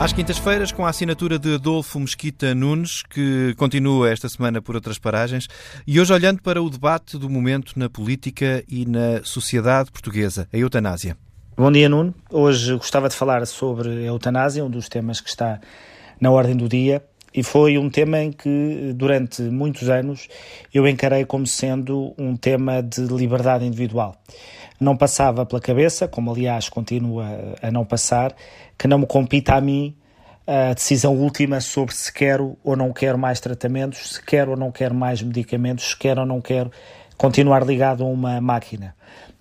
Às quintas-feiras, com a assinatura de Adolfo Mesquita Nunes, que continua esta semana por outras paragens, e hoje olhando para o debate do momento na política e na sociedade portuguesa, a eutanásia. Bom dia, Nuno. Hoje gostava de falar sobre a eutanásia, um dos temas que está na ordem do dia, e foi um tema em que, durante muitos anos, eu encarei como sendo um tema de liberdade individual. Não passava pela cabeça, como aliás continua a não passar, que não me compita a mim a decisão última sobre se quero ou não quero mais tratamentos, se quero ou não quero mais medicamentos, se quero ou não quero continuar ligado a uma máquina.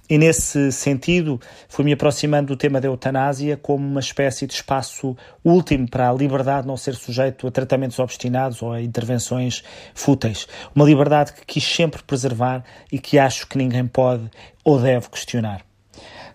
E nesse sentido, fui-me aproximando do tema da eutanásia como uma espécie de espaço último para a liberdade não ser sujeito a tratamentos obstinados ou a intervenções fúteis. Uma liberdade que quis sempre preservar e que acho que ninguém pode ou deve questionar.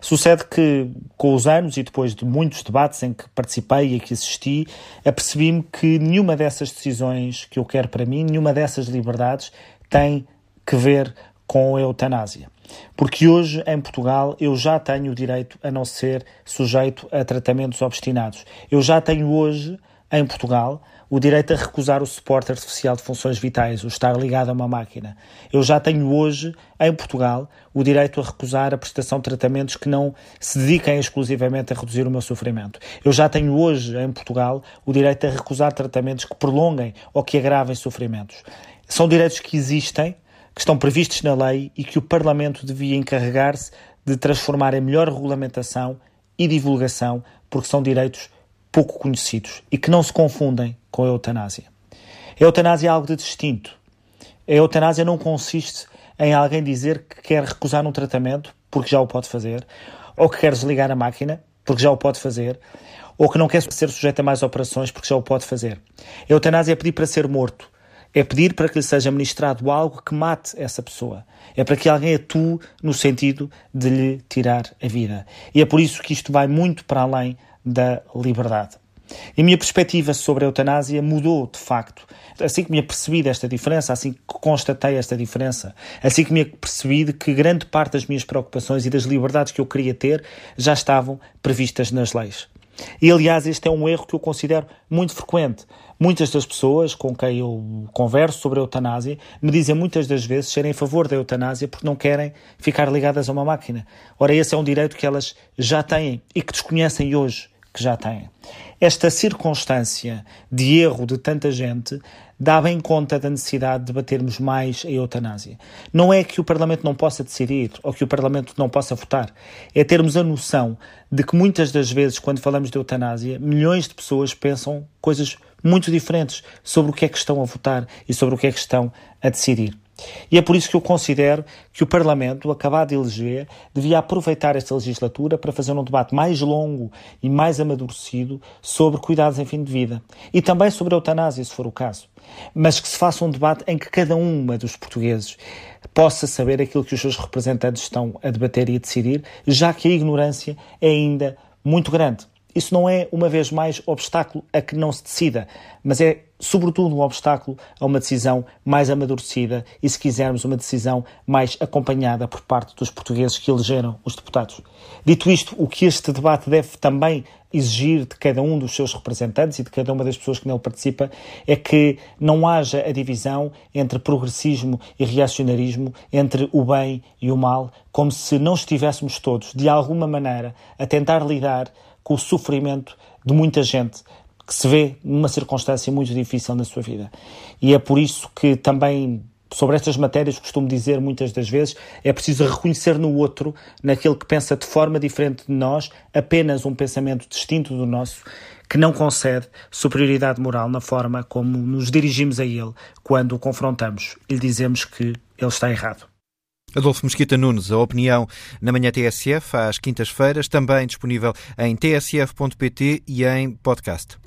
Sucede que, com os anos e depois de muitos debates em que participei e que assisti, apercebi-me que nenhuma dessas decisões que eu quero para mim, nenhuma dessas liberdades tem que ver com eutanásia. Porque hoje, em Portugal, eu já tenho o direito a não ser sujeito a tratamentos obstinados. Eu já tenho hoje, em Portugal, o direito a recusar o suporte artificial de funções vitais, o estar ligado a uma máquina. Eu já tenho hoje, em Portugal, o direito a recusar a prestação de tratamentos que não se dediquem exclusivamente a reduzir o meu sofrimento. Eu já tenho hoje, em Portugal, o direito a recusar tratamentos que prolonguem ou que agravem sofrimentos. São direitos que existem que estão previstos na lei e que o Parlamento devia encarregar-se de transformar em melhor regulamentação e divulgação, porque são direitos pouco conhecidos e que não se confundem com a eutanásia. A eutanásia é algo de distinto. A eutanásia não consiste em alguém dizer que quer recusar um tratamento porque já o pode fazer, ou que quer desligar a máquina porque já o pode fazer, ou que não quer ser sujeito a mais operações porque já o pode fazer. A eutanásia é pedir para ser morto, é pedir para que lhe seja ministrado algo que mate essa pessoa. É para que alguém atue no sentido de lhe tirar a vida. E é por isso que isto vai muito para além da liberdade. E a minha perspectiva sobre a eutanásia mudou de facto. Assim que me apercebi desta diferença, assim que constatei esta diferença, assim que me apercebi de que grande parte das minhas preocupações e das liberdades que eu queria ter já estavam previstas nas leis. E aliás, este é um erro que eu considero muito frequente. Muitas das pessoas com quem eu converso sobre a eutanásia me dizem muitas das vezes serem a favor da eutanásia porque não querem ficar ligadas a uma máquina. Ora, esse é um direito que elas já têm e que desconhecem hoje que já têm. Esta circunstância de erro de tanta gente dá bem conta da necessidade de debatermos mais a eutanásia. Não é que o Parlamento não possa decidir ou que o Parlamento não possa votar, é termos a noção de que muitas das vezes, quando falamos de eutanásia, milhões de pessoas pensam coisas muito diferentes sobre o que é que estão a votar e sobre o que é que estão a decidir. E é por isso que eu considero que o Parlamento, acabado de eleger, devia aproveitar esta legislatura para fazer um debate mais longo e mais amadurecido sobre cuidados em fim de vida. E também sobre a eutanásia, se for o caso. Mas que se faça um debate em que cada uma dos portugueses possa saber aquilo que os seus representantes estão a debater e a decidir, já que a ignorância é ainda muito grande. Isso não é, uma vez mais, obstáculo a que não se decida, mas é, sobretudo, um obstáculo a uma decisão mais amadurecida e, se quisermos, uma decisão mais acompanhada por parte dos portugueses que elegeram os deputados. Dito isto, o que este debate deve também exigir de cada um dos seus representantes e de cada uma das pessoas que nele participa é que não haja a divisão entre progressismo e reacionarismo, entre o bem e o mal, como se não estivéssemos todos, de alguma maneira, a tentar lidar com o sofrimento de muita gente que se vê numa circunstância muito difícil na sua vida. E é por isso que também sobre estas matérias costumo dizer muitas das vezes é preciso reconhecer no outro, naquele que pensa de forma diferente de nós, apenas um pensamento distinto do nosso, que não concede superioridade moral na forma como nos dirigimos a ele quando o confrontamos e lhe dizemos que ele está errado. Adolfo Mesquita Nunes, a opinião na manhã TSF, às quintas-feiras, também disponível em tsf.pt e em podcast.